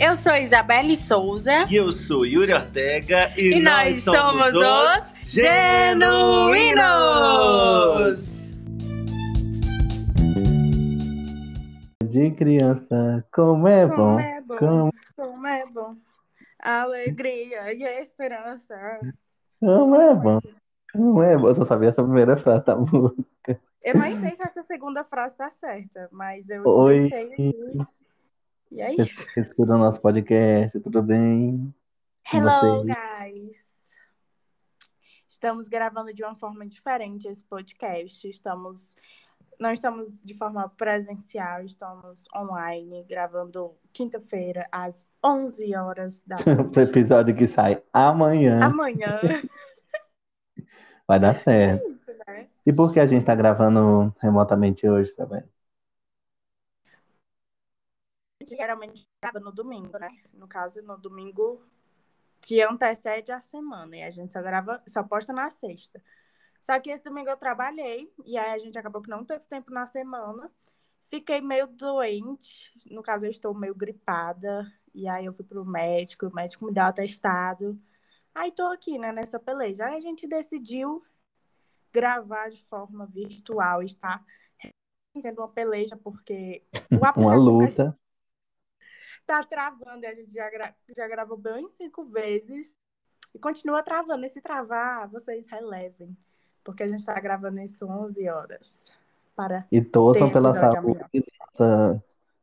Eu sou Isabelle Souza. E eu sou Yuri Ortega. E, e nós, nós, somos, os Genuínos! De criança, como é como bom. É bom como... como é bom. Alegria e esperança. Como é bom. Como é bom. Eu só sabia essa primeira frase da música. Eu nem sei se essa segunda frase tá certa, mas eu Oi. aqui. E é isso. Escuta o nosso podcast, tudo bem? Hello, guys! Estamos gravando de uma forma diferente esse podcast. Estamos. Não estamos de forma presencial, estamos online, gravando quinta-feira, às 11 horas da noite. Pro episódio que sai amanhã. Amanhã. Vai dar certo. É isso, né? E por que a gente tá gravando remotamente hoje também? A gente geralmente grava no domingo, né? No caso, no domingo que antecede a semana. E a gente só grava, só posta na sexta. Só que esse domingo eu trabalhei, e aí a gente acabou que não teve tempo na semana. Fiquei meio doente, no caso eu estou meio gripada, e aí eu fui pro médico, o médico me deu atestado. Aí tô aqui, né, nessa peleja. Aí a gente decidiu gravar de forma virtual, está sendo uma peleja, porque o Uma luta. Tá travando, e a gente já, gra... já gravou bem cinco vezes. E continua travando. E se travar, vocês relevem. Porque a gente tá gravando isso 11 horas. Para E torçam pela saúde nossa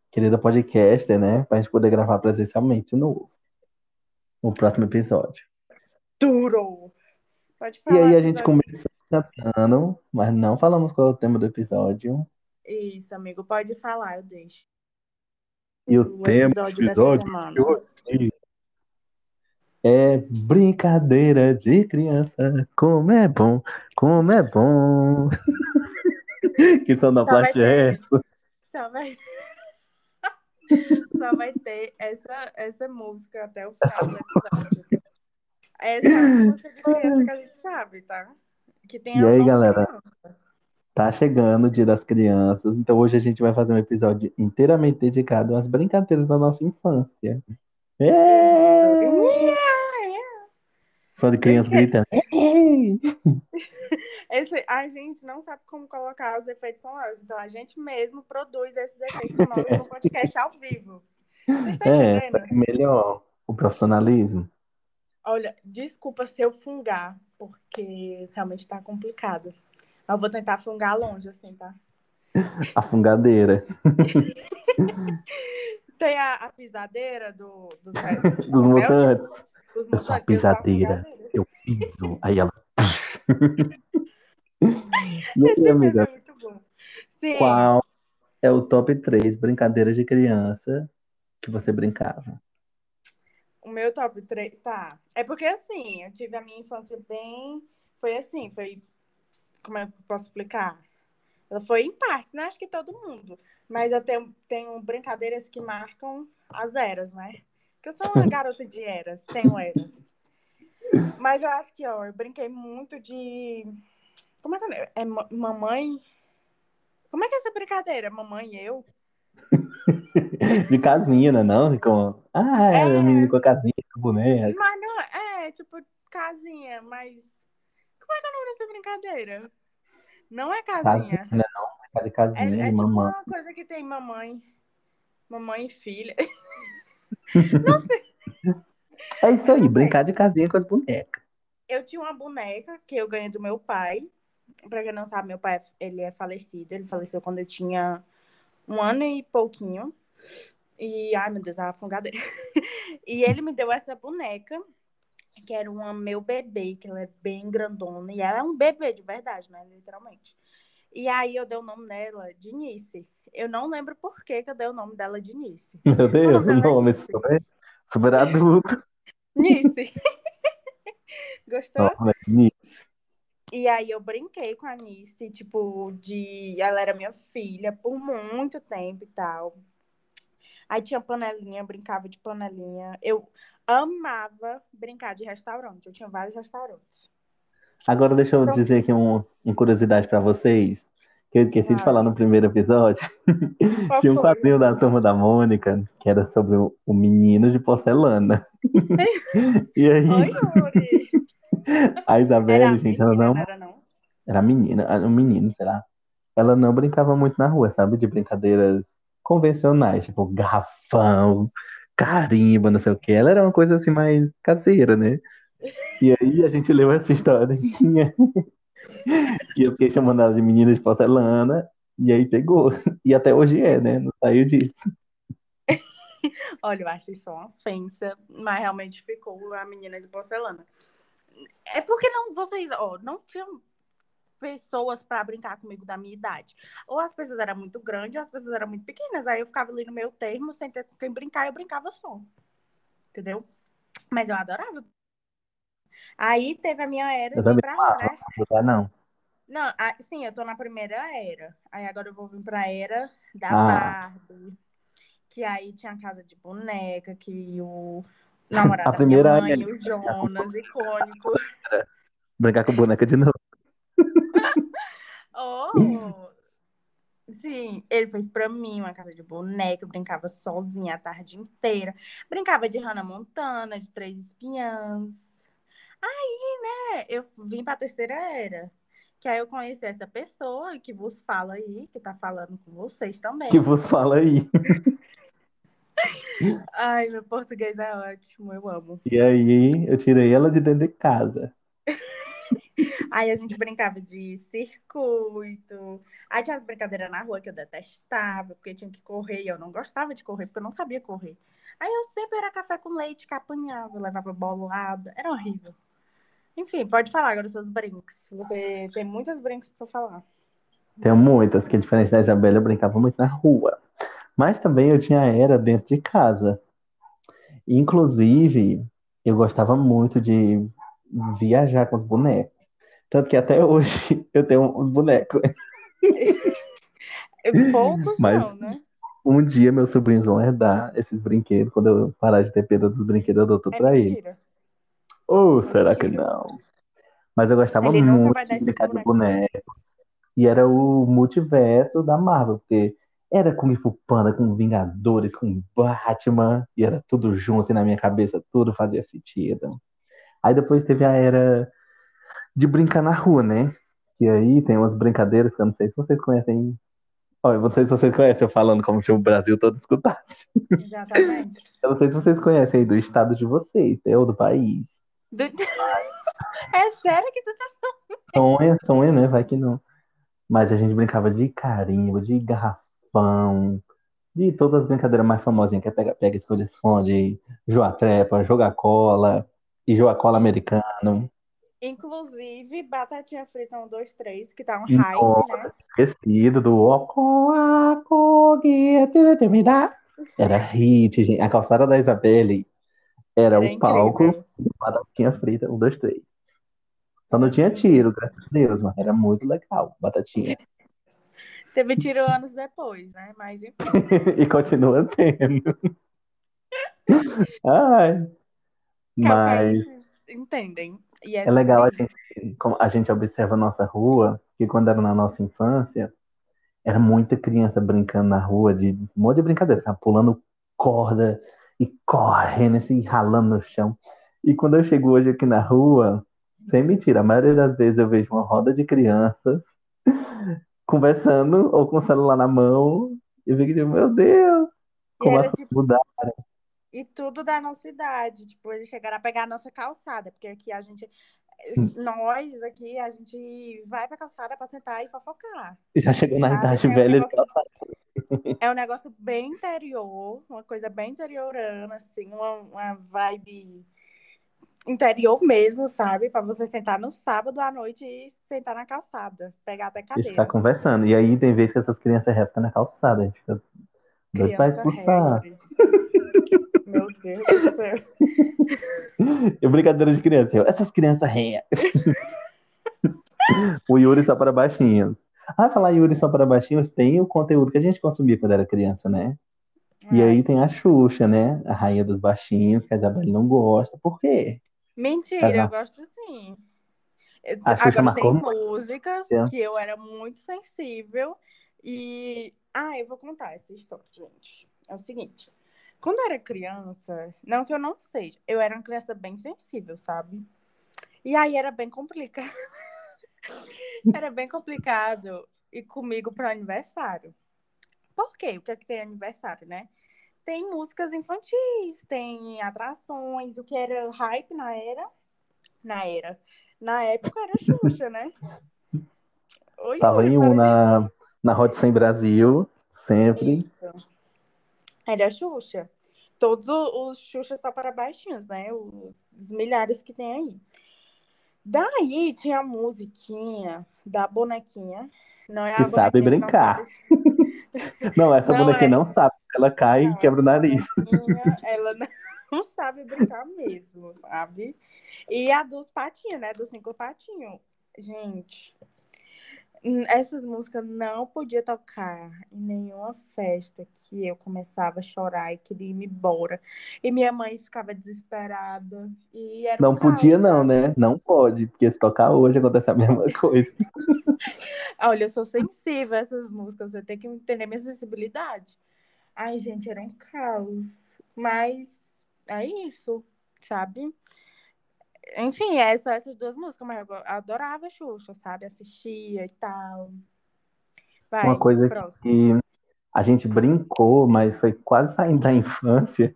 querida podcaster, né? Pra gente poder gravar presencialmente no, no próximo episódio. Duro! Pode E falar. aí a gente começou cantando, mas não falamos qual é o tema do episódio. Isso, amigo. Pode falar, eu deixo. E o O tema do episódio de hoje é brincadeira de criança. Como é bom, como é bom. Que Só vai sonoplastia é essa? só vai, só vai ter essa, essa música até o final do episódio. Essa é a música de criança que a gente sabe, tá? Que tem E aí, galera? criança. Tá chegando o Dia das Crianças, então hoje a gente vai fazer um episódio inteiramente dedicado às brincadeiras da nossa infância. É! Só de criança Esse- gritando. "Ei!" Esse, a gente não sabe como colocar os efeitos sonoros, então a gente mesmo produz esses efeitos sonoros no podcast ao vivo. Vocês estão É, entendendo? melhor o profissionalismo. Olha, desculpa se eu fungar, porque realmente tá complicado. Eu vou tentar fungar longe, assim, tá? A fungadeira Tem a, a pisadeira do, dos, dos mutantes. Dos Eu sou a pisadeira. Eu piso. Aí ela. E Esse aí, amiga, é muito bom. Sim, qual é o top 3 brincadeiras de criança que você brincava? o meu top 3, tá. É porque assim, eu tive a minha infância bem. Foi assim, foi. Como eu posso explicar? Ela foi em partes, né? Acho que todo mundo. Mas eu tenho, tenho brincadeiras que marcam as eras, né? Porque eu sou uma garota de eras, tenho eras. Mas eu acho que, ó, eu brinquei muito de. Como é que é? É ma- mamãe. Como é que é essa brincadeira? Mamãe e eu? De casinha, né? Não? Com... Ah, é, É. menino com a casinha, com boneca. Mas não é, é, tipo, casinha, mas. Como é que é o nome dessa brincadeira? Não é casinha. Casinha, não. Brincar de É, casinha, é de tipo mamãe. uma coisa que tem mamãe. Mamãe e filha. Não sei. É isso aí, brincar de casinha com as bonecas. Eu tinha uma boneca que eu ganhei do meu pai. Pra quem não sabe, meu pai ele é falecido. Ele faleceu quando eu tinha um ano e pouquinho. E, ai meu Deus, a fungadeira. E ele me deu essa boneca, que era uma meu bebê, que ela é bem grandona. E ela é um bebê de verdade, né? Literalmente. E aí eu dei o nome dela de Nice. Eu não lembro por que, que eu dei o nome dela de Nice. Meu Deus, o é nome Nice. super, super adulto. Nice. Gostou? É Nice. E aí eu brinquei com a Nice, tipo, de. Ela era minha filha por muito tempo e tal. Aí tinha panelinha, brincava de panelinha. Eu amava brincar de restaurante. Eu tinha vários restaurantes. Agora deixa eu Então- dizer aqui um, uma curiosidade pra vocês. que eu esqueci de Vai. falar no primeiro episódio. Tinha um quadrinho da Turma da Mônica que era sobre o, o menino de porcelana. E aí, Oi, Yuri. a Isabelle, Era gente, ela menina, não não era não? Era menina, ah, um menino, será? Ela não brincava muito na rua, sabe? De brincadeiras convencionais, tipo garrafão, carimbo, não sei o quê. Ela era uma coisa assim mais caseira, né? E aí a gente leu essa historinha e eu fiquei chamando ela de menina de porcelana e aí pegou. E até hoje é, né? Não saiu disso. Olha, eu acho isso uma ofensa, mas realmente ficou a menina de porcelana. É porque não, vocês, ó, não tinham pessoas pra brincar comigo da minha idade. Ou as pessoas eram muito grandes, ou as pessoas eram muito pequenas. Aí eu ficava ali no meu termo, sem ter com quem brincar, eu brincava só. Entendeu? Mas eu adorava. Aí teve a minha era Eu de pra né? Não não. Não, sim, eu tô na primeira era. Aí agora eu vou vir pra era da Ah. Barbie. Que aí tinha a casa de boneca, que o namorado A da minha primeira mãe, era- o Jonas, icônico. Brincar com boneca de novo. Oh! Sim, ele fez pra mim uma casa de boneca, eu brincava sozinha a tarde inteira. Brincava de Hannah Montana, de Três Espiãs. Aí, né, eu vim pra terceira era. Que aí eu conheci essa pessoa que vos fala aí, que tá falando com vocês também. Que vos fala aí. Ai, meu português é ótimo, eu amo. E aí eu tirei ela de dentro de casa. Aí a gente brincava de circuito. Aí tinha as brincadeiras na rua que eu detestava, porque tinha que correr e eu não gostava de correr, porque eu não sabia correr. Aí eu sempre era café com leite que apanhava, levava bolada. Era horrível. Enfim, pode falar agora os seus brinks. Você tem muitas brinks pra falar. Tenho muitas, que diferente da Isabela, eu brincava muito na rua. Mas também eu tinha era dentro de casa. Inclusive, eu gostava muito de viajar com os bonecos. Tanto que até hoje eu tenho uns bonecos. Poucos Mas- não, né? Um dia meus sobrinhos vão herdar esses brinquedos. Quando eu parar de ter pena dos brinquedos, eu dou tudo É pra eles. Ou será que mentira. não? Mas eu gostava Ele muito de brincar de boneco. E era o multiverso da Marvel, porque era Kung Fu Panda com Vingadores, com Batman, e era tudo junto, e na minha cabeça tudo fazia sentido. Aí depois teve a era de brincar na rua, né? E aí tem umas brincadeiras que eu não sei se vocês conhecem. Olha, não sei se vocês conhecem eu falando como se o Brasil todo escutasse. Exatamente. Eu não sei se vocês conhecem aí do estado de vocês, ou do país. Do- É sério que tu tá. Sonha, sonha, né? Vai que não. Mas a gente brincava de carimbo, de garrafão, de todas as brincadeiras mais famosinhas, que é pega, pega, escolha, esconde, jogar trepa, jogar cola e jogar cola americano. Inclusive, Batatinha Frita 1, 2, 3, que tá um hype, né? Esquecido do. Era hit, gente. A calçada da Isabelle era Era o palco do Batatinha Frita, um, dois, três. Só não tinha tiro, graças a Deus, mas era muito legal, Batatinha. Teve tiro anos depois, né? Mas enfim. E continua tendo. Ai. Mas entendem. E é legal a gente, a gente observa a nossa rua, que quando era na nossa infância, era muita criança brincando na rua de um monte de brincadeira, sabe? Pulando corda e correndo, assim, ralando no chão. E quando eu chego hoje aqui na rua, sem mentira, a maioria das vezes eu vejo uma roda de crianças conversando ou com o celular na mão e eu fico tipo, meu Deus, como as tipo, mudaram. E tudo da nossa idade. Tipo, eles chegaram a pegar a nossa calçada, porque aqui a gente. Nós aqui, a gente vai pra calçada pra sentar e fofocar. Já chegou na Sabe? idade É um velha de negócio- calçar. É um negócio bem interior, uma coisa bem interiorana, assim, uma, uma vibe interior mesmo, sabe? Pra você sentar no sábado à noite e sentar na calçada, pegar até cadeira. conversando. E aí tem vezes que essas crianças reptam na calçada, a gente fica doido pra expulsar. Meu Deus do céu. E brincadeira de criança, eu, essas crianças ré. O Yuri só para baixinhos. Ah, falar Yuri só para baixinhos tem o conteúdo que a gente consumia quando era criança, né? E aí tem a Xuxa, né? A rainha dos baixinhos, que a Isabelle não gosta. Por quê? Mentira, eu gosto sim. A Xuxa Agora tem marcou músicas É. que eu era muito sensível e. Ah, eu vou contar essa história, gente. É o seguinte. Quando eu era criança, não que eu não seja, eu era uma criança bem sensível, sabe? E aí era bem complicado. era bem complicado ir comigo para aniversário. Por quê? O que é que tem aniversário, né? Tem músicas infantis, tem atrações, o que era hype na era. Na era. Na época era Xuxa, né? Oi, Tava em um falei- na, na Hot 100 Brasil, sempre. Isso. Era Xuxa. Todos os Xuxa só para baixinhos, né? Os milhares que tem aí. Daí tinha a musiquinha da bonequinha. Não é a Que sabe que não brincar. sabe- Não, essa Não, bonequinha é. não sabe. Ela cai Não, e quebra o nariz. ela não sabe brincar mesmo, sabe? E a dos patinhos, né? Dos cinco patinhos. Gente, essas músicas não podia tocar em nenhuma festa que eu começava a chorar e queria ir embora. E minha mãe ficava desesperada. E era Não podia, não, sabe? né? Não pode, porque se tocar hoje acontece a mesma coisa. Olha, eu sou sensível a essas músicas, você tem que entender minha sensibilidade. Ai, gente, era um caos. Mas é isso, sabe? Enfim, é essas duas músicas, mas eu adorava Xuxa, sabe? Assistia e tal. Vai, Uma coisa próximo. que a gente brincou, mas foi quase saindo da infância.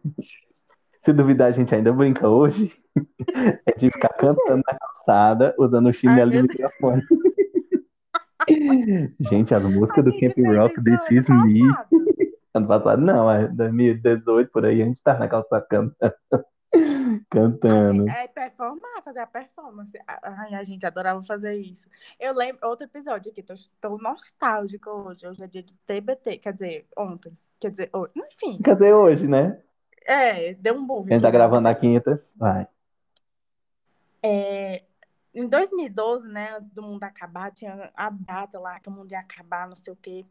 Se duvidar, a gente ainda brinca hoje. É de ficar cantando na calçada, usando o chinelo de microfone. Gente, as músicas do Camp Rock, This Is Me. Ano passado, não, é 2018, por aí, a gente tá na calçada cantando. Cantando. É performar, fazer a performance. Ai, a gente adorava fazer isso. Eu lembro, outro episódio aqui, tô, tô nostálgica hoje. Hoje é dia de TBT, quer dizer, ontem. Quer dizer, hoje. Enfim, Quer dizer, hoje, né? é, deu um burro. A gente tá gravando na quinta. Vai. É, em 2012, né, antes do mundo acabar, tinha a data lá que o mundo ia acabar, não sei o quê.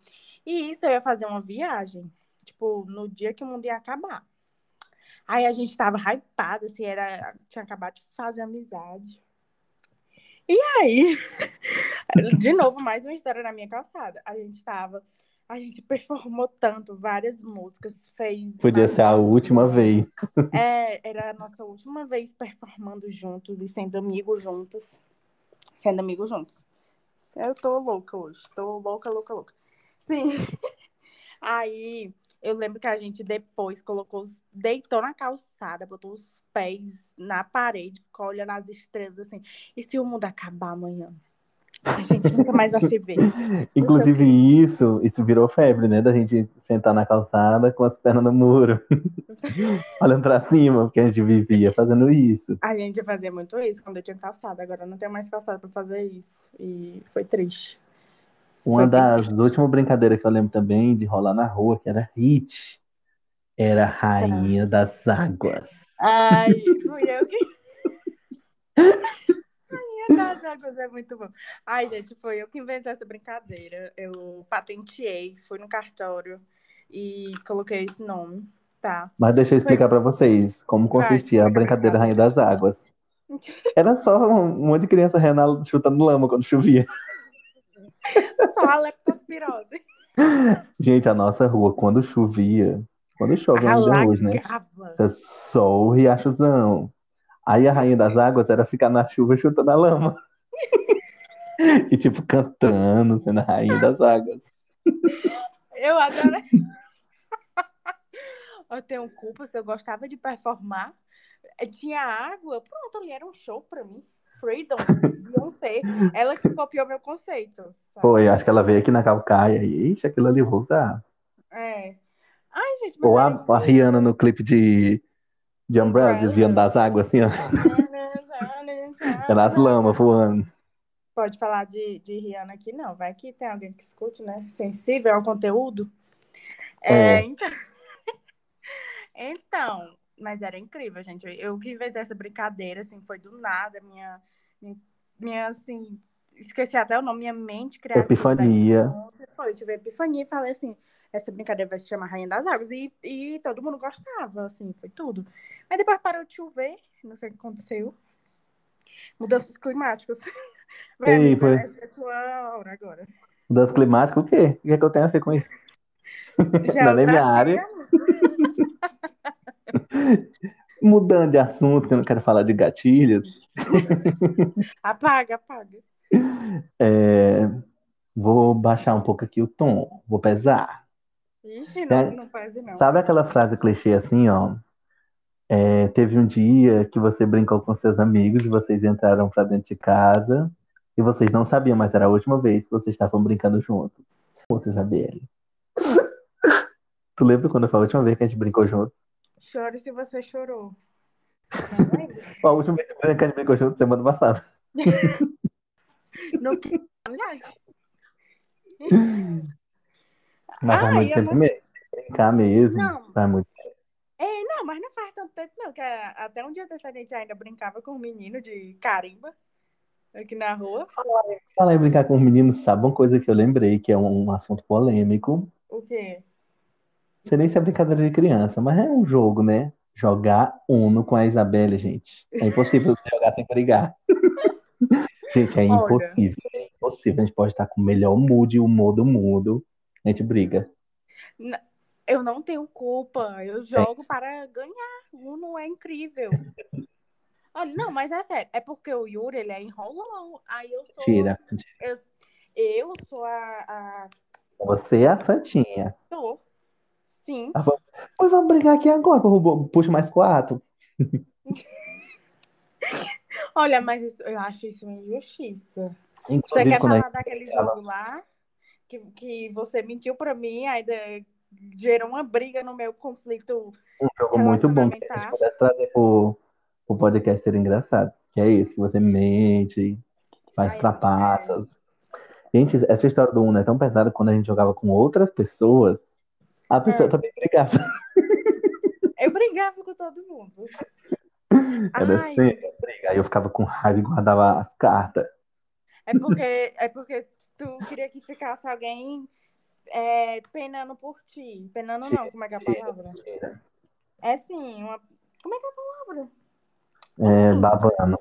E isso eu ia fazer uma viagem, tipo, no dia que o mundo ia acabar. Aí a gente tava hypada, assim, era, tinha acabado de fazer amizade. E aí, de novo, mais uma história na minha calçada. A gente tava, a gente performou tanto, várias músicas, fez. Podia ser a última vez. É, era a nossa última vez performando juntos e sendo amigos juntos. Sendo amigos juntos. Eu tô louca hoje. Tô louca, louca, louca. Sim. Aí, eu lembro que a gente depois colocou, os- deitou na calçada, botou os pés na parede, ficou olhando as estrelas assim. E se o mundo acabar amanhã? A gente nunca mais vai se ver. Inclusive, isso, isso virou febre, né? Da gente sentar na calçada com as pernas no muro, olhando pra cima, porque a gente vivia fazendo isso. A gente fazia muito isso quando eu tinha calçada. Agora eu não tenho mais calçada pra fazer isso. E foi triste. Uma Foi das últimas brincadeiras que eu lembro também de rolar na rua, que era hit, era Rainha das Águas. Ai, fui eu que. Rainha das águas é muito bom. Ai, gente, foi eu que inventei essa brincadeira. Eu patenteei, fui no cartório e coloquei esse nome, tá? Mas deixa eu explicar pra vocês como consistia a brincadeira. Rainha das Águas. Era só um monte de criança renal chutando lama quando chovia. Só a leptospirose. Gente, a nossa rua, quando chovia, quando chove ainda hoje, né? Alagava. Era só o riachozão. Aí a rainha das águas era ficar na chuva chutando a lama. E tipo, cantando, sendo a rainha das águas. Eu adoro. Eu tenho culpa se eu gostava de performar. Tinha água, pronto, ali era um show pra mim. Freedom, Beyoncé. Ela que copiou meu conceito. sabe? Foi, acho que ela veio aqui na Calcaia e, ixi, aquilo ali vou usar. É. Ai, gente, mas Ou a, era a incrível. Rihanna no clipe de, de Umbrella, desviando das águas, assim, ó. Era as lamas voando. Pode falar de, de Rihanna aqui, não. Vai que tem alguém que escute, né? Sensível ao conteúdo. É, É. então... então, mas era incrível, gente. Eu que inventei essa brincadeira, assim, foi do nada. Minha, minha, assim, esqueci até o nome, minha mente criativa. Epifania. infância Foi, tive epifania e falei assim, essa brincadeira vai se chamar Rainha das Águas. E, e todo mundo gostava, assim, foi tudo. Aí depois parou de chover, não sei o que aconteceu. Mudanças climáticas. Vai, Ei, amiga, essa é sua hora agora. Mudança climática, o quê? O que é que eu tenho a ver com isso? Não é minha área. Mudando de assunto, que eu não quero falar de gatilhos. Apaga, apaga. é, Vou baixar um pouco aqui o tom. Vou pesar. Ixi, não, É, não faz não. Sabe aquela frase clichê assim, ó? É, teve um dia que você brincou com seus amigos e vocês entraram pra dentro de casa e vocês não sabiam, mas era a última vez que vocês estavam brincando juntos. Puta, Isabelle. Tu lembra quando foi a última vez que a gente brincou junto? Chore se você chorou. A última vez que a gente brincou junto, semana passada. Tem amizade. Mas Ai, muito tempo mesmo. Brincar mesmo. Não. Faz muito É, não, mas não faz tanto tempo, não. Que a- até um dia desse a gente ainda brincava com um menino de carimba aqui na rua. Falar em brincar com os meninos, sabe uma coisa que eu lembrei, que é um, um assunto polêmico. O quê? Sei nem se é brincadeira de criança, mas é um jogo, né? Jogar Uno com a Isabelle, gente. É impossível você jogar sem brigar. Gente, é impossível. É impossível. A gente pode estar com o melhor mood e o humor do mundo. A gente briga. Eu não tenho culpa. Eu jogo para ganhar. Uno é incrível. Olha, não, mas é sério. É porque o Yuri, ele é enrolão. Aí eu sou. Tira. Eu, eu sou a, a. Você é a Santinha. Sou. Sim. Pois vamos brigar aqui agora. pu- Puxa mais quatro. Olha, mas isso, eu acho isso uma injustiça. Você Inclusive, quer quando a falar daquele jogo lá? Que, que você mentiu pra mim, de- gerou uma briga no meu conflito. um jogo muito bom que a gente pudesse trazer pro, pro podcast ser engraçado. Que é isso, que você mente, faz Ai, trapaças. Gente, essa história do Uno é tão pesada que quando a gente jogava com outras pessoas, a pessoa É. também brigava. Eu brigava com todo mundo. Era Ai, sempre briga. Aí eu ficava com raiva e guardava as cartas. é porque, é porque tu queria que ficasse alguém é, penando por ti. Penando não, como é que é a palavra? É sim, uma. Como é que é a palavra? É, babando.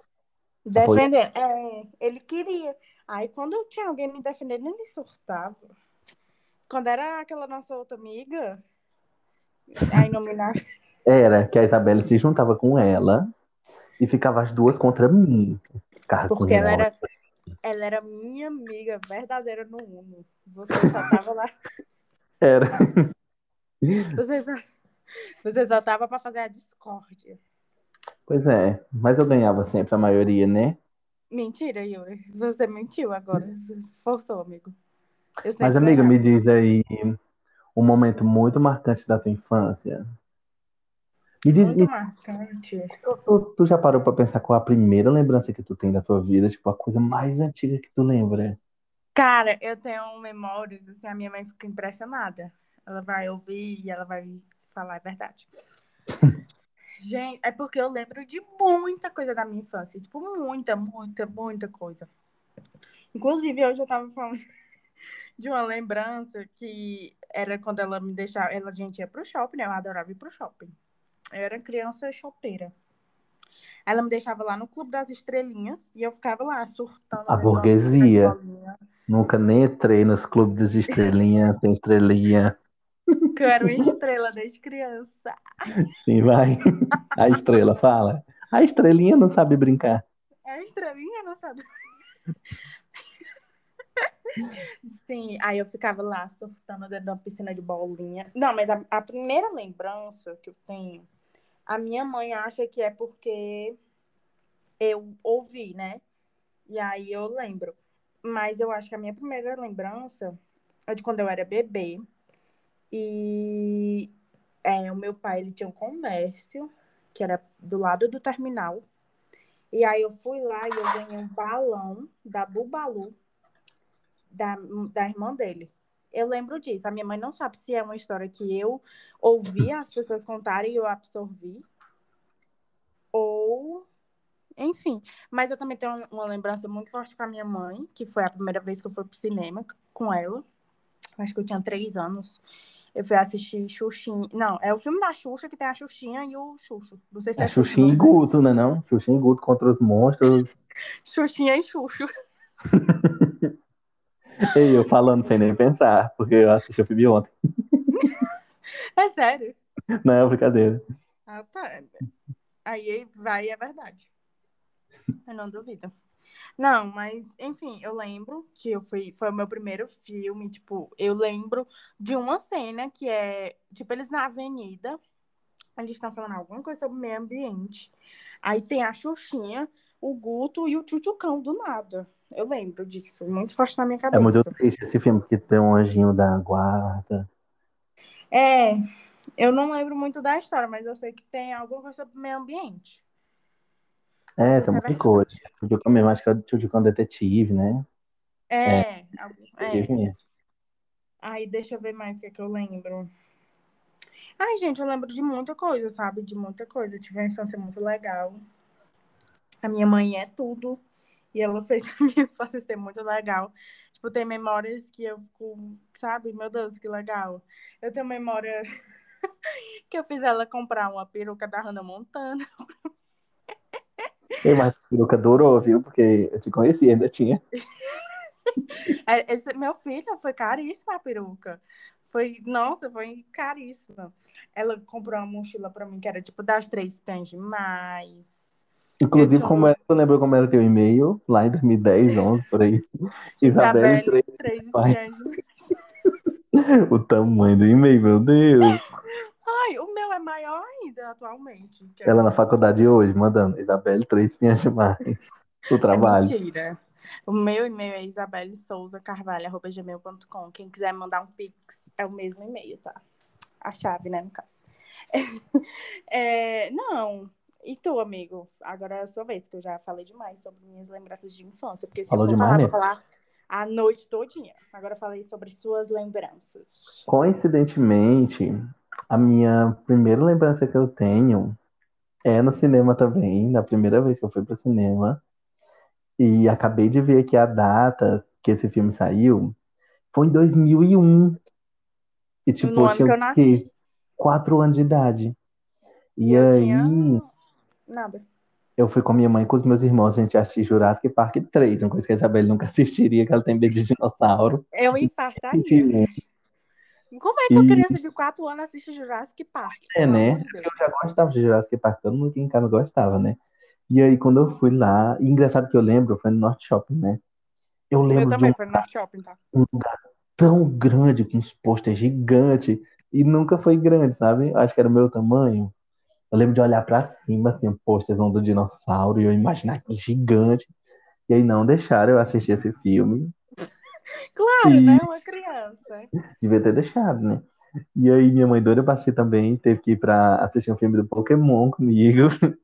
Defender. É, ele queria. Aí quando tinha alguém me defendendo, ele surtava. Quando era aquela nossa outra amiga, a inominável. Era que a Isabelle se juntava com ela e ficava as duas contra mim. Ficava Porque ela era, ela era minha amiga verdadeira no Uno. Você só tava lá. Era. Você só, você só tava pra fazer a discórdia. Pois é, mas eu ganhava sempre a maioria, né? Mentira, Yuri. Você mentiu agora. Você forçou, amigo. Mas, amiga, me diz aí um momento muito marcante da tua infância. Me diz, Muito me- marcante. tu, tu- tu já parou pra pensar qual a primeira lembrança que tu tem da tua vida? Tipo, a coisa mais antiga que tu lembra? Cara, eu tenho memórias, assim, a minha mãe fica impressionada. Ela vai ouvir e ela vai falar, é verdade. Gente, é porque eu lembro de muita coisa da minha infância. Tipo, muita, muita, muita coisa. Inclusive, hoje eu tava falando de uma lembrança que era quando ela me deixava. Ela, a gente ia pro shopping, né? Eu adorava ir pro shopping. Eu era criança chopeira. Ela me deixava lá no Clube das Estrelinhas e eu ficava lá surtando. A burguesia. Nunca nem entrei nos clubes de estrelinha, sem estrelinha. Que eu era uma estrela desde criança. Sim, vai. A estrela, fala. A estrelinha não sabe brincar. É estrelinha, não sabe? Sim, aí eu ficava lá surtando dentro de uma piscina de bolinha. Não, mas a, a primeira lembrança que eu tenho, a minha mãe acha que é porque eu ouvi, né? E aí eu lembro. Mas eu acho que a minha primeira lembrança é de quando eu era bebê. E é, o meu pai ele tinha um comércio que era do lado do terminal. E aí eu fui lá e eu ganhei um balão da Bubalu, da, da irmã dele. Eu lembro disso. A minha mãe não sabe se é uma história que eu ouvi as pessoas contarem e eu absorvi. Ou. Enfim. Mas eu também tenho uma lembrança muito forte com a minha mãe, que foi a primeira vez que eu fui pro cinema com ela. Acho que eu tinha três anos. Eu fui assistir Xuxinha. Não, é o filme da Xuxa que tem a Xuxinha e o Xuxo. Não sei se é, É Xuxinha e. Guto, né não? Xuxinha e Guto contra os monstros. Xuxinha e Xuxo. E eu falando sem nem pensar, porque eu assisti o filme ontem. É sério? Não é brincadeira. Ah, tá. Aí vai, é verdade. Eu não duvido. Não, mas, enfim, eu lembro que eu fui, foi o meu primeiro filme, tipo, eu lembro de uma cena que é, tipo, eles na avenida, eles estão falando alguma coisa sobre o meio ambiente. Aí tem a Xuxinha, o Guto e o Tchutchucão do nada. Eu lembro disso, muito forte na minha É cabeça. muito triste esse filme, porque tem um anjinho da guarda. É, eu não lembro muito da história, mas eu sei que tem alguma coisa sobre o meio ambiente. É, tem é muita coisa. Tchutchucão mesmo, acho que é o Tchutchucão detetive, né? É, é. mesmo. Aí deixa eu ver mais o que, é que eu lembro. Ai, gente, eu lembro de muita coisa, sabe? De muita coisa. Eu tive uma infância muito legal. A minha mãe é tudo. E ela fez a minha infância ser muito legal. Tipo, tem memórias que eu fico, sabe? Meu Deus, que legal. Eu tenho memória que eu fiz ela comprar uma peruca da Hannah Montana. Ei, mas a peruca durou, viu? Porque eu te conheci, ainda tinha. É, Esse, meu filho, foi caríssima a peruca. Foi, nossa, foi caríssima. Ela comprou uma mochila pra mim que era tipo das três pães demais. Inclusive, como é, tu lembra como era teu e-mail? Lá em 2010, 11, por aí. Isabelle, Isabelle, três três pães. pães demais. O tamanho do e-mail, meu Deus. Ai, o meu é maior ainda atualmente. Ela é- na faculdade hoje, mandando Isabelle, três pinhas demais. O É trabalho. mentira. O meu e-mail é isabelle souza carvalho.gmail.com. Quem quiser mandar um pix, é o mesmo e-mail, tá? A chave, né, no caso. É, não. E tu, amigo? Agora é a sua vez, que eu já falei demais sobre minhas lembranças de infância. Porque se Falou eu for demais falar, vou falar a noite todinha. Agora eu falei sobre suas lembranças. Coincidentemente, a minha primeira lembrança que eu tenho é no cinema também, na primeira vez que eu fui pro cinema. E acabei de ver aqui a data que esse filme saiu. Foi em 2001. E, tipo, No eu tinha que eu nasci. Quatro anos de idade. E E eu aí, tinha nada. eu fui com a minha mãe e com os meus irmãos, a gente assistiu Jurassic Park 3, uma coisa que a Isabelle nunca assistiria, que ela tem medo de dinossauro. Eu infartaria. Como é que uma E- criança de 4 anos assiste Jurassic Park? É, né? de. Eu já gostava de Jurassic Park, todo mundo aqui em casa gostava, né? E aí, quando eu fui lá, e engraçado que eu lembro, foi no Norte Shopping, né? Eu Eu lembro de também, um foi no North Shopping, tá? um lugar tão grande, com uns pôster gigantes, e nunca foi grande, sabe? Acho que era o meu tamanho. Eu lembro de olhar pra cima, assim, o pôsterzão do dinossauro, e eu imaginar aquele gigante. E aí não deixaram eu assistir esse filme. Claro, E- né? Uma criança. Devia ter deixado, né? E aí minha mãe doida pra assistir também, teve que ir pra assistir um filme do Pokémon comigo.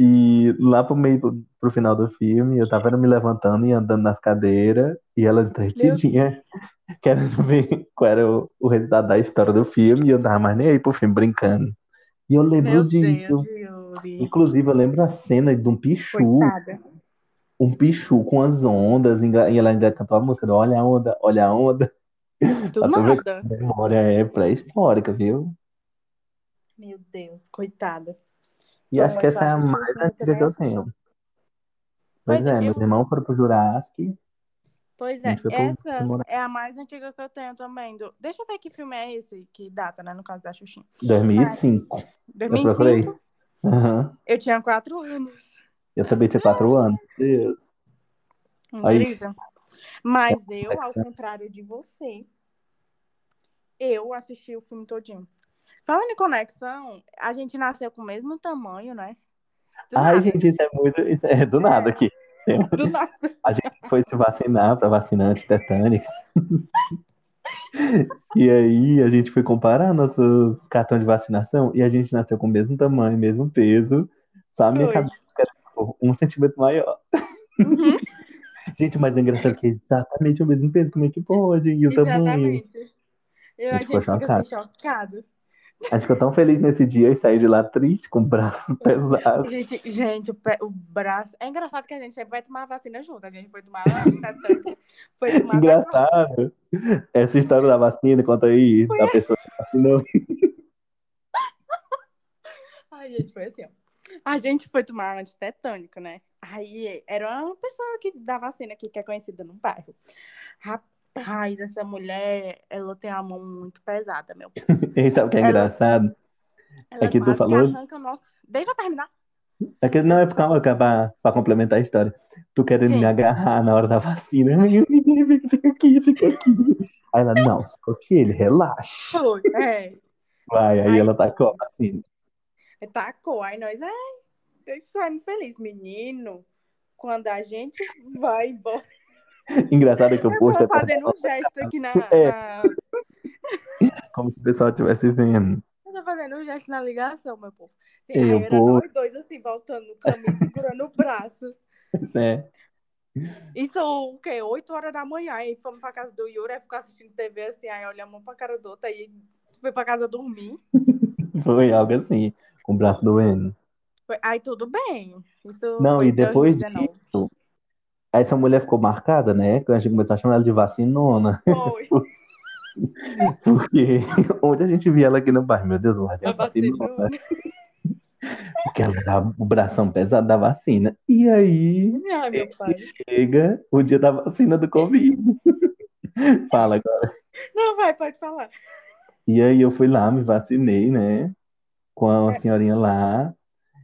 E lá pro meio, do- pro final do filme, eu tava me levantando e andando nas cadeiras, e ela entretidinha, querendo ver qual era o, o resultado da história do filme, e eu tava mais nem aí pro filme brincando. E eu lembro Meu disso. Deus. Inclusive, eu lembro a cena de um pichu, Coitada. um pichu com as ondas, e ela ainda cantou a música do Olha a onda, olha a onda. Do nada. a memória é pré-histórica, viu? Meu Deus, coitada. E acho que essa é a mais antiga que eu tenho. Pois Pois é, é, meus eu- irmãos foram pro Jurassic. Pois é, essa é a mais antiga que eu tenho também. Do... Deixa eu ver que filme é esse, que data, né? No caso da Xuxinha. 2005. Eu procurei. 2005, Aham. eu tinha 4 anos. Eu também tinha quatro anos. Deus. Aí. Incrível. Mas eu, ao contrário de você, eu assisti o filme todinho. Falando em conexão, a gente nasceu com o mesmo tamanho, né? Do Ai, nada. gente, isso é muito. Isso é do nada É. aqui. Do nada. A gente foi se vacinar para vacina antitetânica. E aí a gente foi comparar nossos cartões de vacinação e a gente nasceu com o mesmo tamanho, mesmo peso. Só a minha Foi. cabeça era tipo, um centímetro maior. Uhum, Gente, mas é engraçado que é exatamente o mesmo peso. Como é que pode? E o tamanho? exatamente. Eu, A a gente gente ficou fica assim, chocado. A gente ficou tão feliz nesse dia e saiu de lá triste, com o braço pesado. Gente, gente o, pé- o braço. É engraçado que a gente sempre vai tomar vacina junto. A gente foi tomar antitetânica, foi tomar Engraçado. Essa história da vacina, conta aí, da pessoa que vacinou. Ai, gente, foi assim, ó. A gente foi tomar antitetânico, né? Aí era uma pessoa que dá vacina aqui, que é conhecida no bairro. Rapaz, essa mulher, ela tem a mão muito pesada, meu. E sabe o que é Ela- engraçado? Ela É que tu falou- arranca o nosso... Deixa eu terminar. É que não é calma, que é pra, pra complementar a história. Tu querendo Sim. me agarrar na hora da vacina. Eu fica aqui, fica aqui. Aí ela, não, solte ele, relaxa. Foi, é. Vai, aí Ai. ela tacou a vacina. Tacou, aí nós, ai, deixa saímos feliz. Menino, quando a gente vai embora... Engraçado que Eu posto é tô fazendo um gesto aqui na... É. como se o pessoal estivesse vendo. Eu tô fazendo um gesto na ligação, meu povo. Sim, Eu aí era vou- nós dois, assim, voltando no caminho, segurando o braço. É. Isso, o quê? 8 horas da manhã. Aí fomos pra casa do Yuri, aí ficou assistindo TV, assim, aí olhamos um pra cara do outro, aí foi pra casa dormir. Foi algo assim, com o braço doendo. Foi- Aí tudo bem. Isso Não, e depois 2019. disso, Aí essa mulher ficou marcada, né? Que a gente começou a chamar ela de vacinona. Foi. Porque onde a gente via ela aqui no bairro, meu Deus, vem A vacinona. Porque ela dá o bração pesado da vacina. E aí Ai, meu pai. chega o dia da vacina do Covid. Fala agora. Não, vai, pode falar. E aí eu fui lá, me vacinei, né? Com a senhorinha lá.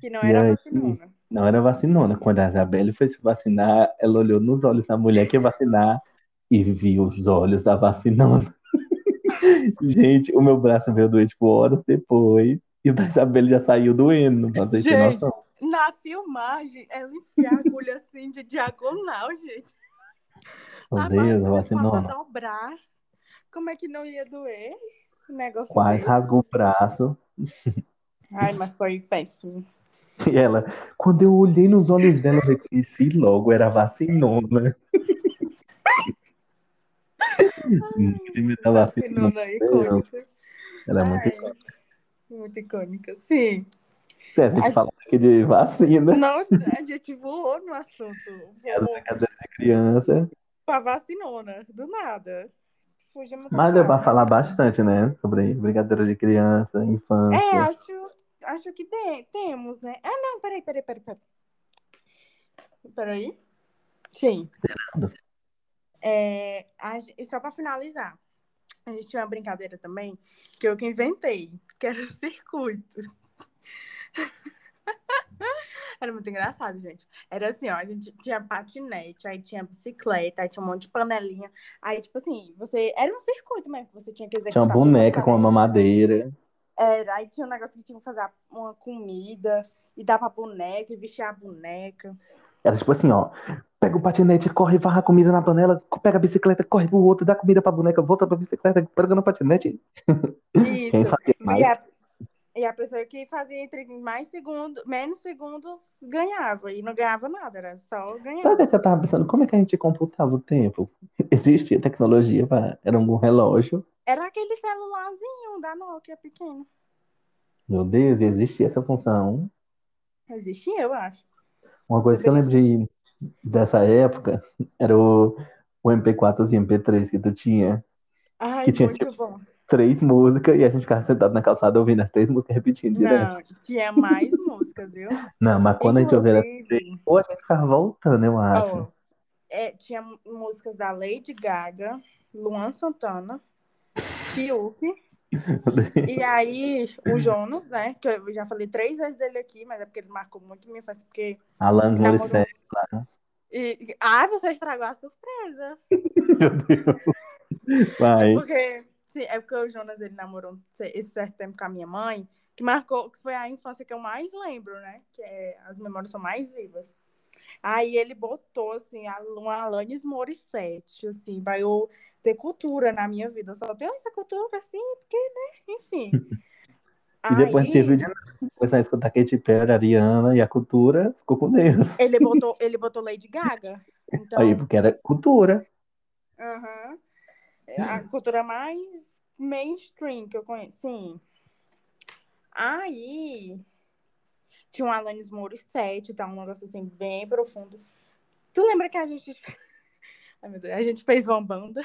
Que não era aí? vacinona. Não era vacinona. Quando a Isabelle foi se vacinar, ela olhou nos olhos da mulher que ia vacinar e viu os olhos da vacinona. Gente, o meu braço veio doer tipo horas depois. E o da Isabelle já saiu doendo, Gente. noção. Na filmagem, ela enfia a agulha assim de diagonal, gente. Meu a Deus, a vacinona. dobrar. Como é que não ia doer? Um negócio Quase desse. rasgou o braço. Ai, mas foi péssimo. E ela, quando eu olhei nos olhos dela, eu reconheci logo, era vacinona. Time da vacinona. Icônica. Ela é muito Ai, muito icônica, sim. Se a gente Ai. fala aqui de vacina, Não, a gente voou no assunto. as Voou brincadeiras de criança. pra vacinona, do nada. Fugimos Mas deu pra falar bastante, né? Sobre brincadeira de criança, É, infância. acho, acho que tem, temos, né? Ah, não, peraí, peraí, peraí, peraí. Peraí. Sim. É, a e só pra finalizar, a gente tinha uma brincadeira também, que eu que inventei, que era o circuito. Era muito engraçado, gente. Era assim, ó, a gente tinha patinete, aí tinha bicicleta, aí tinha um monte de panelinha. Aí, tipo assim, você. Era um circuito mesmo, você tinha que executar. Tinha uma boneca com uma mamadeira. Era, aí tinha um negócio que tinha que fazer uma comida, e dar pra boneca, e vestir a boneca. Era tipo assim, ó. Pega o patinete, corre, varra a comida na panela, pega a bicicleta, corre pro outro, dá comida pra boneca, volta pra bicicleta, pega no patinete. Isso. E a, e a pessoa que fazia entre mais segundos, menos segundos, ganhava. E não ganhava nada, era só Sabe ganhar. o que eu tava pensando? Como é que a gente computava o tempo? Existia tecnologia para Era um relógio. Era aquele celularzinho da Nokia pequeno. Meu Deus, existia essa função. Existia, eu acho. Uma coisa que eu lembro de, dessa época era o, o MP4 e MP3 que tu tinha. Ai, Que tinha, muito bom. Três músicas e a gente ficava sentado na calçada ouvindo as três músicas repetindo direto. Não, tinha mais músicas, viu? Não, mas quando a gente ouvia as três, Inclusive, ou a gente ficava voltando, eu acho. é, tinha músicas da Lady Gaga, Luan Santana, Fiuk. E aí, o Jonas, né? Que eu já falei três vezes dele aqui, mas é porque ele marcou muito minha infância, porque. Namorou. Morissette lá. E... Ah, você estragou a surpresa. Meu Deus. Vai. Porque. Sim, é porque o Jonas ele namorou esse certo tempo com a minha mãe, que marcou, que foi a infância que eu mais lembro, né? Que é, as memórias são mais vivas. Aí ele botou, assim, Alanis Morissette, assim, pra eu ter cultura na minha vida. Eu só tenho essa cultura, assim, porque, né? Enfim. E depois Aí- serviu de. Começar a escutar Katy Perry, Ariana e a cultura ficou com Deus. Ele botou, ele botou Lady Gaga. Então, Aí, porque era cultura. aham. É a cultura mais mainstream que eu conheço. Sim. Aí tinha um Alanis Morissette, tá? Um negócio assim, bem profundo. Tu lembra que a gente. Ai, meu Deus, a gente fez uma banda?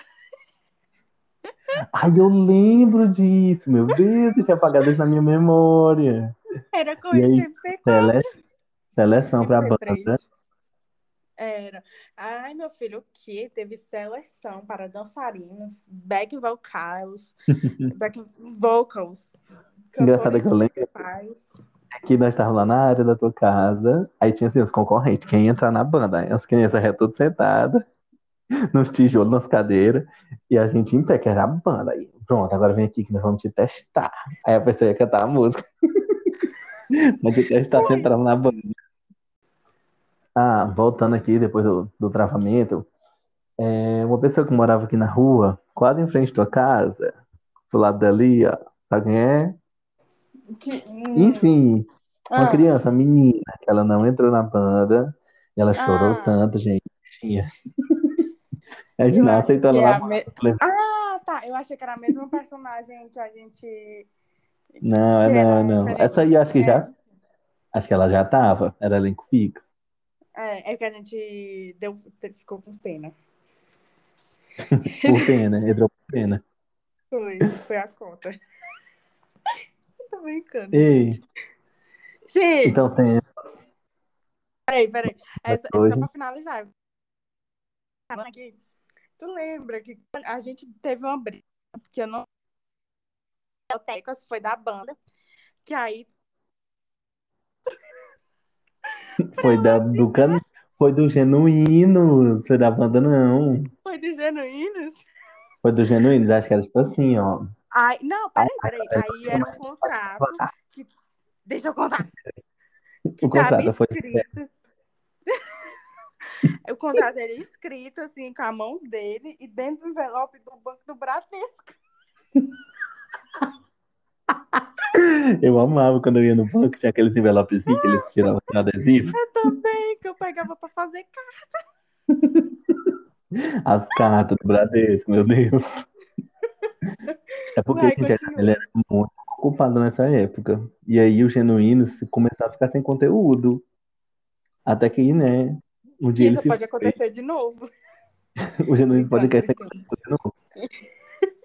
Ai, eu lembro disso, meu Deus, eu tinha apagado isso na minha memória. Era com E aí, esse MP4. Sele- Seleção pra MP3. banda. Era. Ai, meu filho, o quê? Teve seleção para dançarinos, back vocals, back vocals, Engraçado que eu lembro principais. Que nós estávamos lá na área da tua casa, aí tinha assim os concorrentes, quem ia entrar na banda, aí as crianças eram tudo sentadas, nos tijolos, nas cadeiras, e a gente em pé, que era a banda. Aí, pronto, agora vem aqui que nós vamos te testar. Aí a pessoa ia cantar a música. Pra te testar se entrava na banda. Ah, voltando aqui depois do, do travamento, é, uma pessoa que morava aqui na rua, quase em frente à tua casa, pro lado dali, ó, sabe quem é? Que- Enfim, uma ah, criança, uma menina, que ela não entrou na banda, e ela chorou Ah. tanto, gente. Tinha. A gente não aceitou ela é banda. me- falei, Ah, tá. Eu achei que era a mesma personagem que a gente. Não, que não, era não. referente- Essa aí eu acho que É. já. Acho que ela já tava. Era elenco fixo. É, é que a gente deu, ficou com pena. Por pena, entrou por pena. Foi, foi a conta. Tô brincando. Ei, Sim, então tem. peraí, peraí. Essa, Hoje. só pra finalizar. Falando aqui, tu lembra que a gente teve uma briga, porque eu não. O Tecos foi da banda, que aí Foi da, do can... Foi do Genuíno. Foi da banda, não. foi de Genuínos. Foi do Genuínos. Acho que era tipo assim, ó. Aí, não, peraí, peraí. Aí era um contrato que. Deixa eu contar. Que O contrato foi. escrito. o contrato era escrito assim com a mão dele e dentro do envelope do Banco do Bradesco. Eu amava quando eu ia no banco, tinha aqueles envelopezinhos que eles tiravam com adesivo. Eu também, que eu pegava pra fazer carta. As cartas do Bradesco, meu Deus. É porque Vai, gente, ele era muito ocupado nessa época. E aí os genuínos começaram a ficar sem conteúdo. Até que, né, um dia Isso pode acontecer de novo. O genuíno Brincando, conteúdo de novo.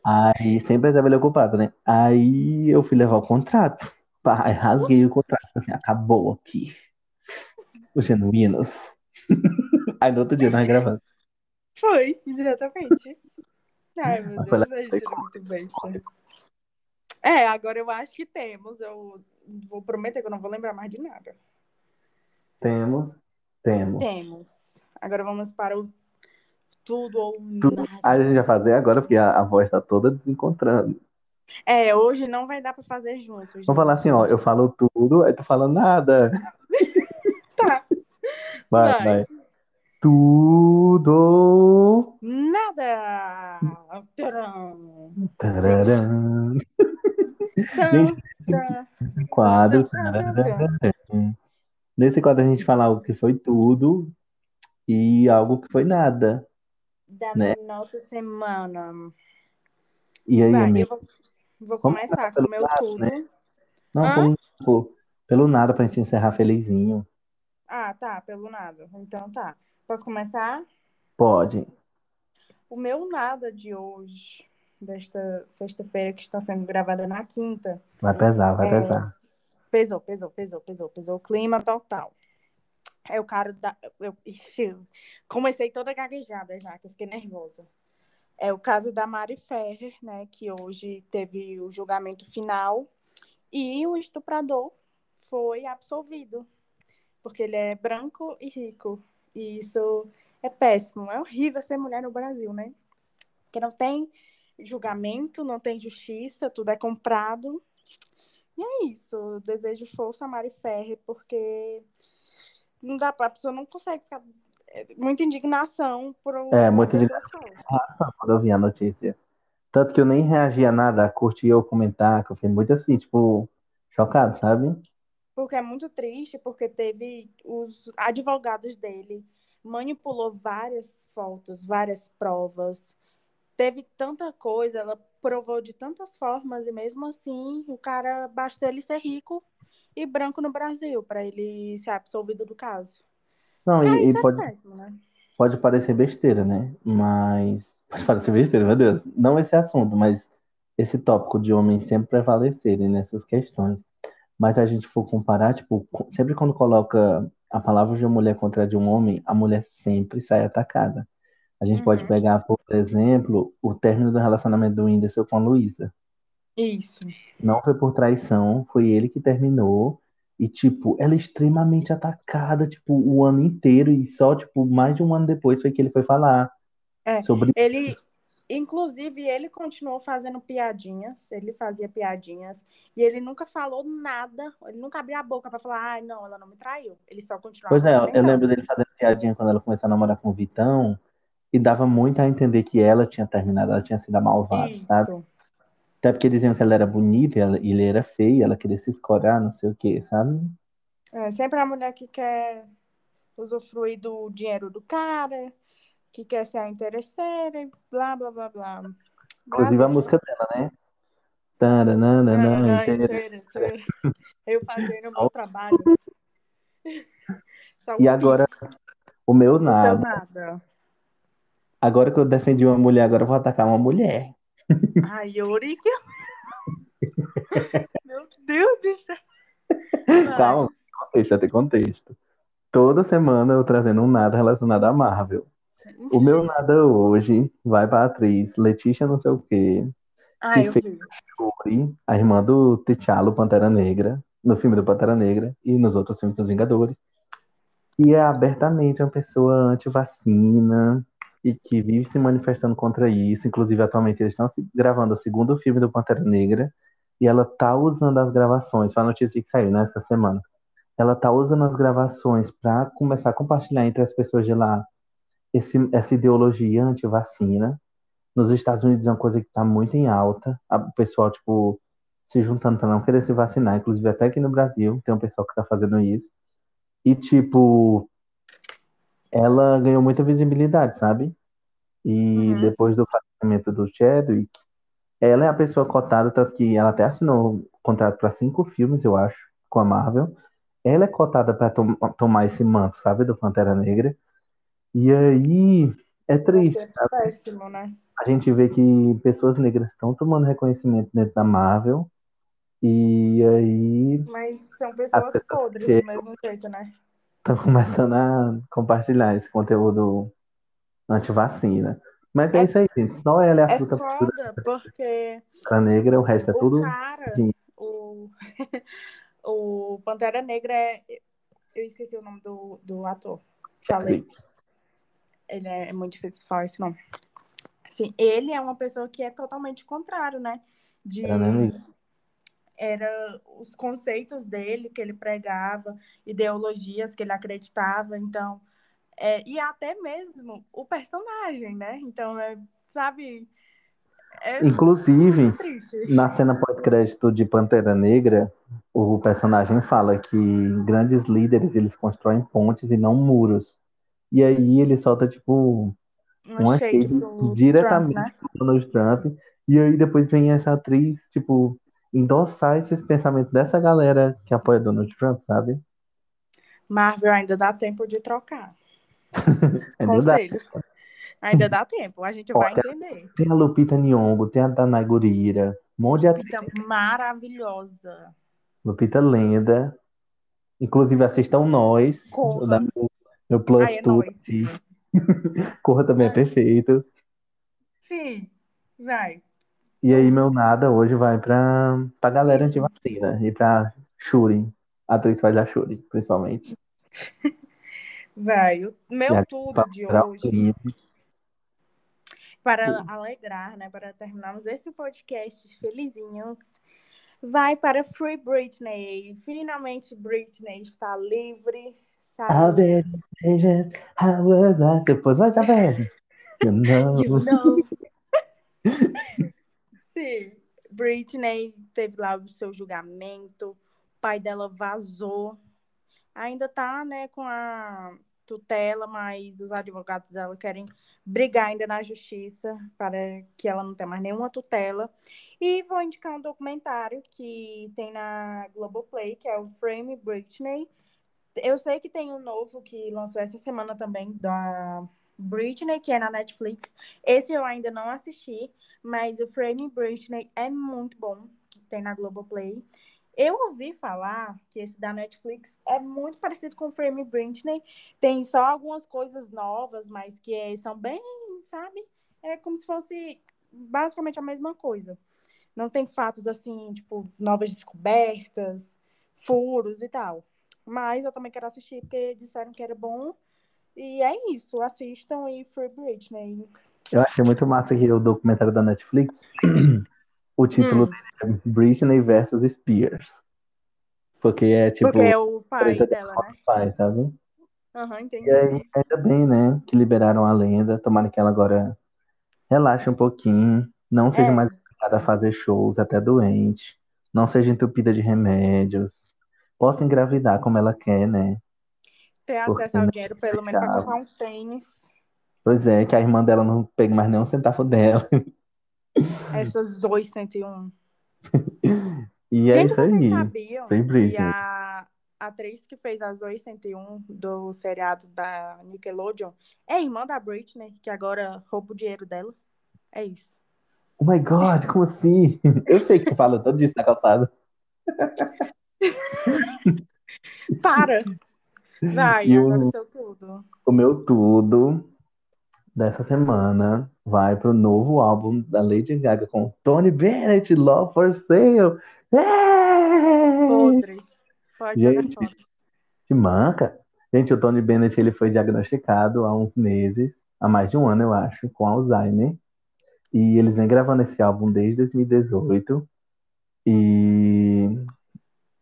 Aí sempre estava ele ocupado, né? Aí eu fui levar o contrato. Pá, aí rasguei o contrato. Assim, acabou aqui. Os genuínos. Aí no outro dia nós gravamos. Foi, exatamente. Ai, meu Deus, a gente era muito besta. É, agora eu acho que temos. Eu vou prometer que eu não vou lembrar mais de nada. Temos, temos. Temos. Agora vamos para o tudo ou nada. a gente vai fazer agora, porque a, a voz está toda desencontrando. É, hoje não vai dar pra fazer junto. Vamos falar assim, ó, eu falo tudo, aí tu fala nada. Tá. Vai, Vai. vai. Tudo. Nada! Tcharam! Gente. Quadro. Nesse quadro a gente fala algo que foi tudo e algo que foi nada. Da Né? nossa semana. E aí, Vai, amigo? eu vou, vou começar com o meu lado, tudo. né? Não, pelo, pô, pelo nada pra gente encerrar felizinho. Ah, tá, pelo nada. Então tá. Posso começar? Pode. O meu nada de hoje, desta sexta-feira que está sendo gravada na quinta, Vai pesar, vai É. pesar. pesou, pesou, pesou, pesou, pesou o clima total. É o cara da. Eu, ixi, comecei toda gaguejada já, que eu fiquei nervosa. É o caso da Mari Ferrer, né? Que hoje teve o julgamento final e o estuprador foi absolvido. Porque ele é branco e rico. E isso é péssimo. É horrível ser mulher no Brasil, né? Porque não tem julgamento, não tem justiça, tudo é comprado. E é isso. Desejo força a Mari Ferrer, porque não dá pra, a pessoa não consegue ficar. é, Muita indignação por É, muita. Raça quando eu vi a notícia. Tanto que eu nem reagi a nada, curti o comentar, que eu fiquei muito assim, tipo, chocado, sabe? Porque é muito triste, porque teve os advogados dele manipulou várias fotos, várias provas. Teve tanta coisa, ela provou de tantas formas e mesmo assim o cara basta ele ser rico e branco no Brasil para ele ser absolvido do caso. Não, Cara, e, e é pode, péssimo, né? pode parecer besteira, né? Mas. Pode parecer besteira, meu Deus. Não esse assunto, mas esse tópico de homens sempre prevalecerem nessas questões. Mas se a gente for comparar, tipo, sempre quando coloca a palavra de uma mulher contra a de um homem, a mulher sempre sai atacada. A gente pode Uhum. pegar, por exemplo, o término do relacionamento do Whindersson com a Luísa. Isso. Não foi por traição, foi ele que terminou. E, tipo, ela é extremamente atacada, tipo, o ano inteiro. E só, tipo, mais de um ano depois foi que ele foi falar É, sobre Ele, inclusive, ele continuou fazendo piadinhas, ele fazia piadinhas, e ele nunca falou nada, ele nunca abriu a boca pra falar, ai, não, ela não me traiu. Ele só continuava Pois é, eu lembro dele fazendo piadinha quando ela começou a namorar com o Vitão. E dava muito a entender que ela tinha terminado, ela tinha sido a malvada, sabe? Isso. Até porque diziam que ela era bonita e ela- e ele era feio, ela queria se escorar, não sei o que, sabe? É, sempre a mulher que quer usufruir do dinheiro do cara, que quer ser a interesseira, e blá, blá, blá, blá. Inclusive a música dela, né? Taranana, Ah, inteira. interesseira. Eu fazendo o meu trabalho. E agora, o meu O seu nada. nada. Agora que eu defendi uma mulher, agora eu vou atacar uma mulher. Ai, Yuri, que... Meu Deus do céu. Vai. Calma, contexto, tem contexto. Toda semana eu trazendo um nada relacionado à Marvel. O meu nada hoje vai pra atriz Letícia não sei o quê, Ai, que fez vi. Shuri, a irmã do T'Challa, Pantera Negra, no filme do Pantera Negra e nos outros filmes dos Vingadores. E é abertamente uma pessoa anti-vacina e que vive se manifestando contra isso. Inclusive, atualmente eles estão gravando o segundo filme do Pantera Negra e ela tá usando as gravações, foi a notícia que saiu nessa semana. Ela tá usando as gravações para começar a compartilhar entre as pessoas de lá esse, essa ideologia anti-vacina. Nos Estados Unidos é uma coisa que está muito em alta. A- O pessoal, tipo, se juntando para não querer se vacinar. Inclusive, até aqui no Brasil tem um pessoal que está fazendo isso. E, tipo, ela ganhou muita visibilidade, sabe? E Uhum. depois do falecimento do Chadwick, ela é a pessoa cotada, tanto que ela até assinou um contrato para cinco filmes, eu acho, com a Marvel. Ela é cotada para tomar esse manto, sabe, do Pantera Negra. E aí é triste, sabe? péssimo, né? A gente vê que pessoas negras estão tomando reconhecimento dentro da Marvel. E aí Mas são as pessoas pessoas podres do mesmo jeito, né? estão começando a compartilhar esse conteúdo anti-vacina. Mas é É, isso aí, gente. Só ela é a é fruta pura foda, porque da negra, o resto é o tudo cara, o, o Pantera Negra é. Eu esqueci o nome do, do ator. Falei. Ele é muito difícil falar esse nome. Assim, ele é uma pessoa que é totalmente contrário, né? Era, né, De era os conceitos dele que ele pregava, ideologias que ele acreditava, então é, e até mesmo o personagem, né? Então, é, sabe, é Inclusive, na cena pós-crédito de Pantera Negra, o personagem fala que grandes líderes eles constroem pontes e não muros. E aí ele solta, tipo, Uma uma shade pro Trump, diretamente né? Donald Trump. E aí depois vem essa atriz, tipo, endossar esses pensamentos dessa galera que apoia Donald Trump, sabe? Marvel ainda dá tempo de trocar. Ainda dá. Conselho. Ainda dá tempo, a gente Ó, vai entender. tem a Lupita Nyong'o, tem a Danai Gurira, um monte de atriz. Lupita maravilhosa. Lupita Lenda. Inclusive assistam nós, da Corra. Meu, Plus Ai, é nóis. aqui. Corra também é perfeito. sim, vai. E aí meu nada hoje vai pra, pra galera antivacina e pra Shuri. A atriz faz a Shuri, principalmente. Vai. O meu a tudo de hoje, para alegrar, né? Para terminarmos esse podcast felizinhos, vai para Free Britney. Finalmente Britney está livre, I'll saiu. be patient, I was depois vai saber. You know. You know. Sim, Britney teve lá o seu julgamento, o pai dela vazou. Ainda tá, né, com a tutela, mas os advogados dela querem brigar ainda na justiça para que ela não tenha mais nenhuma tutela. E vou indicar um documentário que tem na Globoplay, que é o Frame Britney. Eu sei que tem um novo que lançou essa semana também, da Britney, que é na Netflix. Esse eu ainda não assisti, mas o Frame Britney é muito bom. Tem na Globoplay. Eu ouvi falar que esse da Netflix é muito parecido com o Frame Britney. Tem só algumas coisas novas, mas que é, são bem, sabe? É como se fosse basicamente a mesma coisa. Não tem fatos assim, tipo, novas descobertas, furos e tal. Mas eu também quero assistir porque disseram que era bom. E é isso, assistam e Free Britney. Eu achei muito massa aqui o documentário da Netflix. O título Hum. é Britney versus Spears. Porque é tipo. Porque é o pai dela, né? pai, sabe? Aham, entendi. E aí, ainda bem, né? Que liberaram a lenda. Tomara que ela agora relaxe um pouquinho. Não seja É. mais obrigada a fazer shows até doente. Não seja entupida de remédios. Possa engravidar como ela quer, né? Ter Porque acesso ao não dinheiro, pelo menos, precisava. comprar um tênis. Pois é, que a irmã dela não pegue mais nenhum centavo dela. Essa Zoe 101. E é Gente, isso vocês aí. sabiam Sem que a atriz que fez a Zoe 101 do seriado da Nickelodeon é irmã da Britney, que agora rouba o dinheiro dela? É isso. Oh my God, como assim? Eu sei que tu fala todo disso na calçada. Para! Vai, E agora o- seu tudo. O meu tudo dessa semana vai pro novo álbum da Lady Gaga com Tony Bennett, Love for Sale. É! Podre. Pode Gente. Que manca. Gente, o Tony Bennett ele foi diagnosticado há uns meses, há mais de um ano, eu acho, com Alzheimer. E eles vêm gravando esse álbum desde 2018. E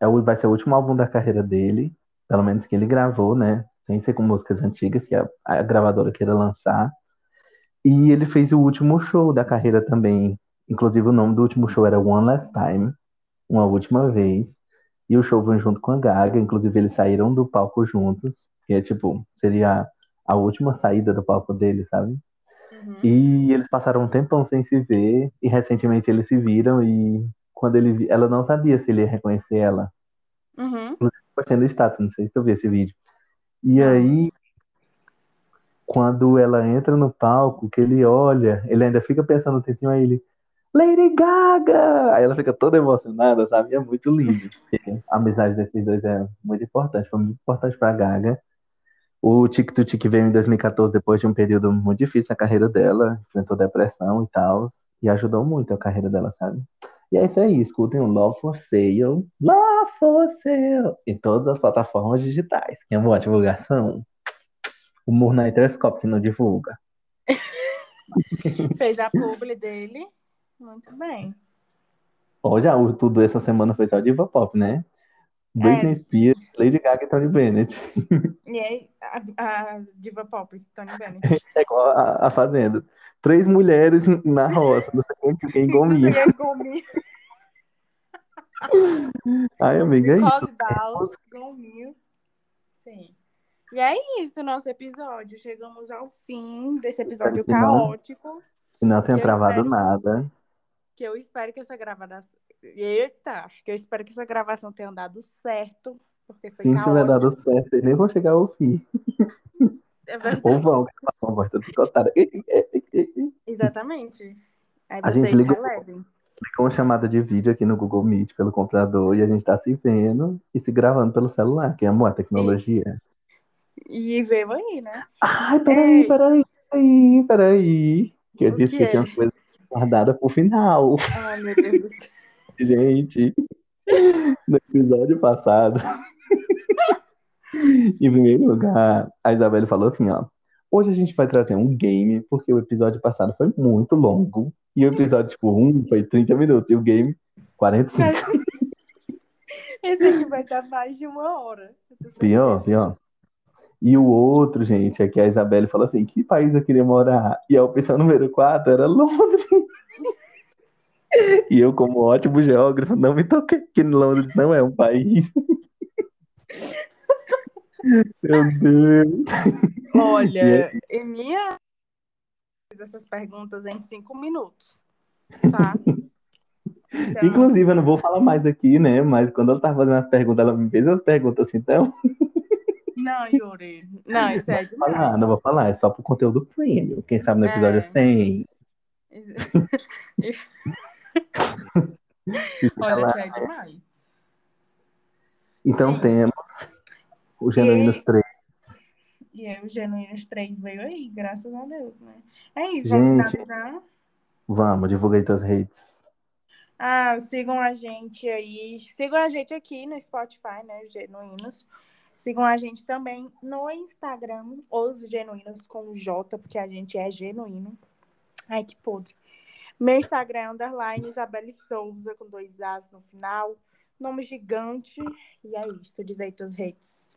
é o- vai ser o último álbum da carreira dele, pelo menos que ele gravou, né? Sem ser com músicas antigas que a, a gravadora queira lançar. E ele fez o último show da carreira também. Inclusive, o nome do último show era One Last Time, uma última vez. E o show foi junto com a Gaga, inclusive eles saíram do palco juntos, que é tipo, seria a última saída do palco dele, sabe? Uhum. E eles passaram um tempão sem se ver, e recentemente eles se viram, e quando ele ela não sabia se ele ia reconhecer ela. Uhum. Postei no status, não sei se tu viu esse vídeo. E aí, quando ela entra no palco, que ele olha, ele ainda fica pensando um tempinho, aí ele, Lady Gaga! Aí ela fica toda emocionada, sabe? É muito lindo. A amizade desses dois é muito importante, foi muito importante pra Gaga. O Tic to Tic veio em 2014, depois de um período muito difícil na carreira dela, enfrentou depressão e tal, e ajudou muito a carreira dela, sabe? E é isso aí, escutem o Love for Sale, Love for Sale, em todas as plataformas digitais. Que é uma boa divulgação. O Interscope que não divulga. Fez a publi dele. Muito bem. Olha, o tudo essa semana foi só diva pop, né? Britney Spears, Lady Gaga e Tony Bennett. E aí, a, a diva pop, Tony Bennett. É igual a, a Fazenda. Três mulheres na roça, não sei quem, quem Não sei gominha. quem gominho. Ai, amiga, é isso. Gominho. Sim. E é isso, nosso episódio. Chegamos ao fim desse episódio que não. caótico. E não tenha Eu travado espero- nada. Que eu espero que essa gravação. Eita! Que eu espero que essa gravação tenha dado certo. Porque foi Se não tiver caótico. dado certo, eles nem vão chegar ao fim. É verdade. Ou vão, que voz toda picotada. Exatamente. Aí A gente liga- relevem. Com uma chamada de vídeo aqui no Google Meet pelo computador e a gente tá se vendo e se gravando pelo celular, que é amor, a tecnologia. E veio aí, né? Ai, peraí, Ei. peraí, peraí, peraí. Que eu O disse que quê? tinha umas coisas guardadas pro final. Ai, meu Deus do céu. Gente, no episódio passado, em primeiro lugar, a Isabelle falou assim, ó. Hoje a gente vai trazer um game, porque o episódio passado foi muito longo. E o episódio, tipo, um foi 30 minutos, e o game, 45. Esse aqui vai dar mais de uma hora. Pior, pior. E o outro, gente, é que a Isabelle falou assim: que país eu queria morar? E a opção número 4 era Londres. E eu, como ótimo geógrafo, não me toquei que Londres não é um país. Meu Deus. Olha, em minha essas perguntas em cinco minutos, tá? Então, Inclusive, eu não vou falar mais aqui, né? Mas quando ela tava fazendo as perguntas, ela me fez as perguntas assim, então. não, Yuri. Não, isso é Não vou falar, demais. não vou falar, é só pro conteúdo premium. Quem sabe no episódio É. 100. Deixa eu Olha, isso é demais. Então Sim. temos o Genuínos E- 3. E aí, o Genuínos 3 veio aí, graças a Deus, né? É isso, vamos Gente. finalizar. Vamos, divulga aí tuas redes. Ah, sigam a gente aí. Sigam a gente aqui no Spotify, né? Genuínos. Sigam a gente também no Instagram, os Genuínos com J, porque a gente é genuíno. Ai, que podre. Meu Instagram é underline Isabelle Souza, com dois As no final. Nome gigante. E é isso. Diz aí tuas redes.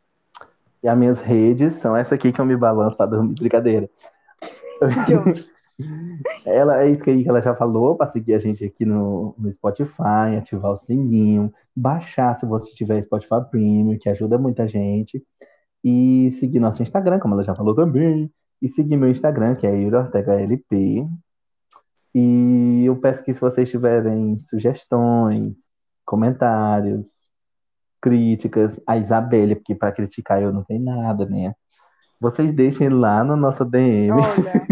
E as minhas redes são essa aqui que eu me balanço pra dormir. Brincadeira. Ela é isso que aí que ela já falou, para seguir a gente aqui no, no Spotify, ativar o sininho, baixar se você tiver Spotify Premium, que ajuda muita gente, e seguir nosso Instagram, como ela já falou também, e seguir meu Instagram, que é Yuri Ortega LP. E eu peço que se vocês tiverem sugestões, comentários, críticas, a Isabelle, porque para criticar eu não tenho nada, né? Vocês deixem lá na nossa DM Olha.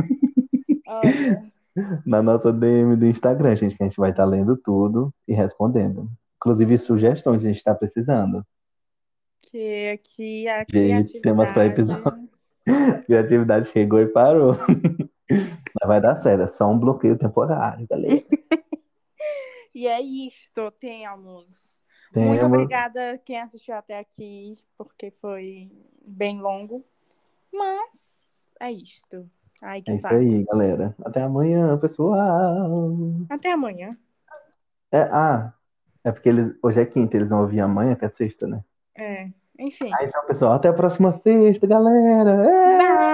Olha. na nossa DM do Instagram, gente, que a gente vai estar lendo tudo e respondendo. Inclusive sugestões a gente está precisando. Que aqui a Gente, temas pra criatividade. Criatividade chegou e parou. Mas vai dar certo, é só um bloqueio temporário, galera. E é isto, temos. Muito Temos. obrigada quem assistiu até aqui, porque foi bem longo. Mas é isto. Ai, que É isso saco. aí, galera. Até amanhã, pessoal. Até amanhã. É, ah, é porque eles, hoje é quinta, eles vão ouvir amanhã, que é sexta, né? É. Enfim. Ah, então, pessoal, até a próxima sexta, galera. É!